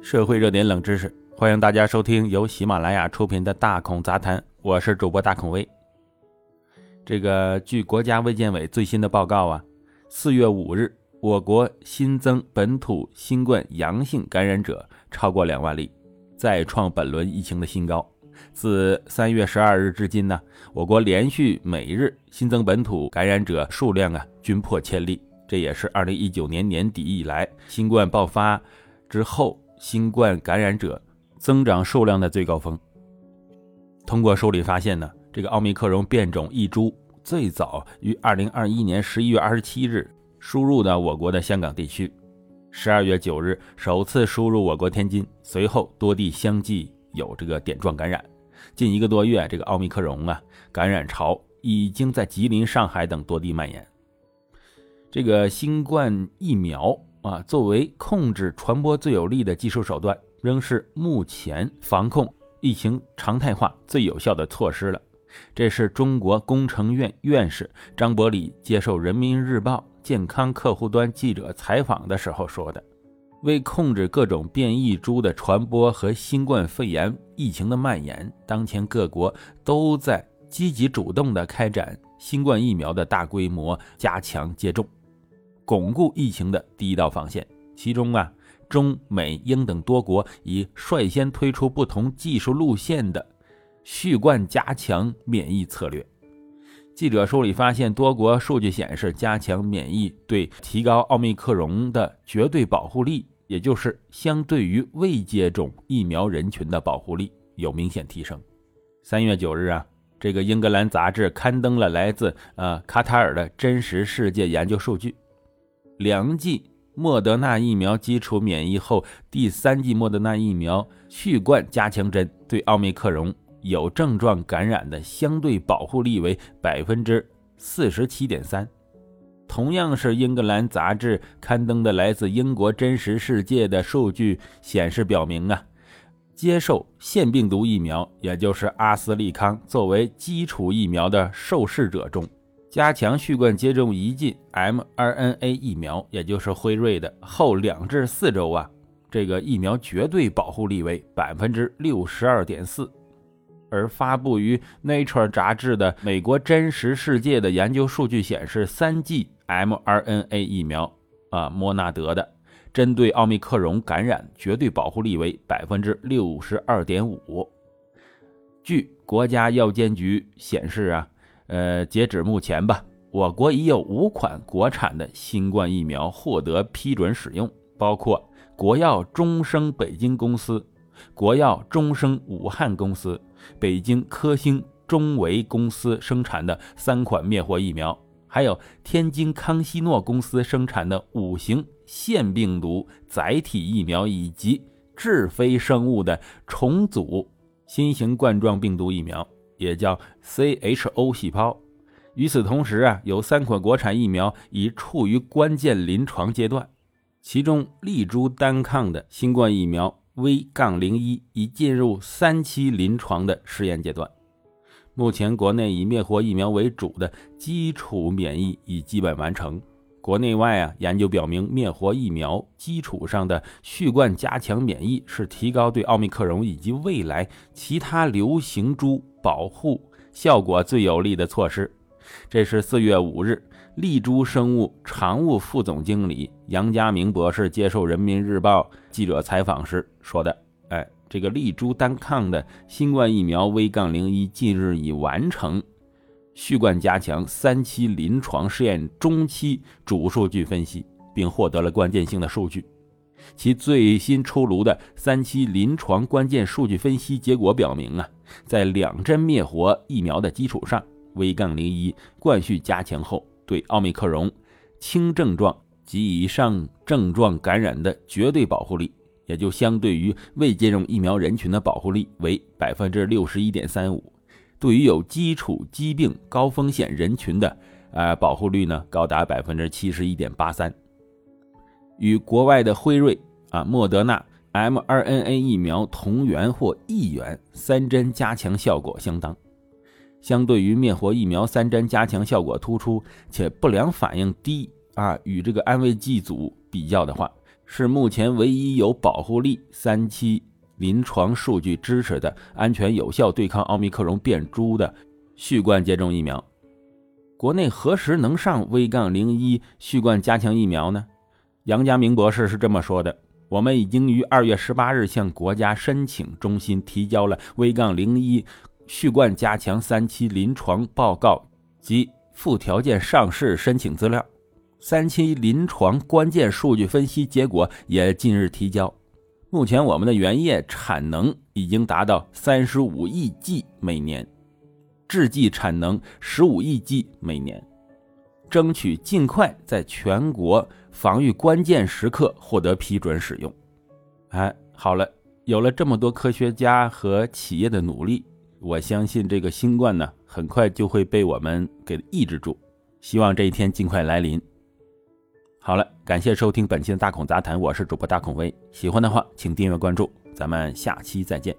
社会热点冷知识，欢迎大家收听由喜马拉雅出品的《大孔杂谈》，我是主播大孔威。这个据国家卫健委最新的报告啊，四月五日，我国新增本土新冠阳性感染者超过两万例，再创本轮疫情的新高。自三月十二日至今呢，我国连续每日新增本土感染者数量啊均破千例，这也是二零一九年年底以来新冠爆发之后新冠感染者增长数量的最高峰。通过梳理发现呢，这个奥密克戎变种一株最早于二零二一年十一月二十七日输入的我国的香港地区，十二月九日首次输入我国天津，随后多地相继。有这个点状感染，近一个多月，这个奥密克戎啊感染潮已经在吉林、上海等多地蔓延。这个新冠疫苗啊，作为控制传播最有力的技术手段，仍是目前防控疫情常态化最有效的措施了。这是中国工程院院士张伯礼接受人民日报健康客户端记者采访的时候说的。为控制各种变异株的传播和新冠肺炎疫情的蔓延，当前各国都在积极主动地开展新冠疫苗的大规模加强接种，巩固疫情的第一道防线。其中啊，中美英等多国已率先推出不同技术路线的续冠加强免疫策略。记者梳理发现，多国数据显示，加强免疫对提高奥密克戎的绝对保护力，也就是相对于未接种疫苗人群的保护力有明显提升。三月九日啊，这个英格兰杂志刊登了来自呃卡塔尔的真实世界研究数据，两剂莫德纳疫苗基础免疫后，第三剂莫德纳疫苗续冠加强针对奥密克戎。有症状感染的相对保护力为百分之四十七点三。同样是英格兰杂志刊登的来自英国真实世界的数据显示，表明啊，接受腺病毒疫苗，也就是阿斯利康作为基础疫苗的受试者中，加强续冠接种一剂 mRNA 疫苗，也就是辉瑞的后两至四周啊，这个疫苗绝对保护力为百分之六十二点四。而发布于《Nature》杂志的美国真实世界的研究数据显示，三剂 mRNA 疫苗啊，莫纳德的针对奥密克戎感染绝对保护力为百分之六十二点五。据国家药监局显示啊，呃，截止目前吧，我国已有五款国产的新冠疫苗获得批准使用，包括国药中生北京公司。国药中生武汉公司、北京科兴中维公司生产的三款灭活疫苗，还有天津康希诺公司生产的五型腺病毒载体疫苗，以及智飞生物的重组新型冠状病毒疫苗，也叫 CHO 细胞。与此同时啊，有三款国产疫苗已处于关键临床阶段，其中利珠单抗的新冠疫苗。V 杠零一已进入三期临床的试验阶段。目前，国内以灭活疫苗为主的基础免疫已基本完成。国内外啊，研究表明，灭活疫苗基础上的续冠加强免疫是提高对奥密克戎以及未来其他流行株保护效果最有力的措施。这是四月五日。丽珠生物常务副总经理杨家明博士接受人民日报记者采访时说的：“哎，这个丽珠单抗的新冠疫苗 V 杠零一近日已完成续冠加强三期临床试验中期主数据分析，并获得了关键性的数据。其最新出炉的三期临床关键数据分析结果表明啊，在两针灭活疫苗的基础上，V 杠零一冠续加强后。”对奥密克戎轻症状及以上症状感染的绝对保护力，也就相对于未接种疫苗人群的保护力为百分之六十一点三五。对于有基础疾病高风险人群的，呃，保护率呢高达百分之七十一点八三，与国外的辉瑞啊、莫德纳 mRNA 疫苗同源或异源三针加强效果相当。相对于灭活疫苗三针加强效果突出且不良反应低啊，与这个安慰剂组比较的话，是目前唯一有保护力、三期临床数据支持的安全有效对抗奥密克戎变株的续冠接种疫苗。国内何时能上 V 杠零一续冠加强疫苗呢？杨家明博士是这么说的：“我们已经于二月十八日向国家申请中心提交了 V 杠零一续冠加强三期临床报告及附条件上市申请资料。”三期临床关键数据分析结果也近日提交。目前我们的原液产能已经达到三十五亿剂每年，制剂产能十五亿剂每年，争取尽快在全国防御关键时刻获得批准使用。哎，好了，有了这么多科学家和企业的努力，我相信这个新冠呢，很快就会被我们给抑制住。希望这一天尽快来临。好了，感谢收听本期的大孔杂谈，我是主播大孔威。喜欢的话，请订阅关注，咱们下期再见。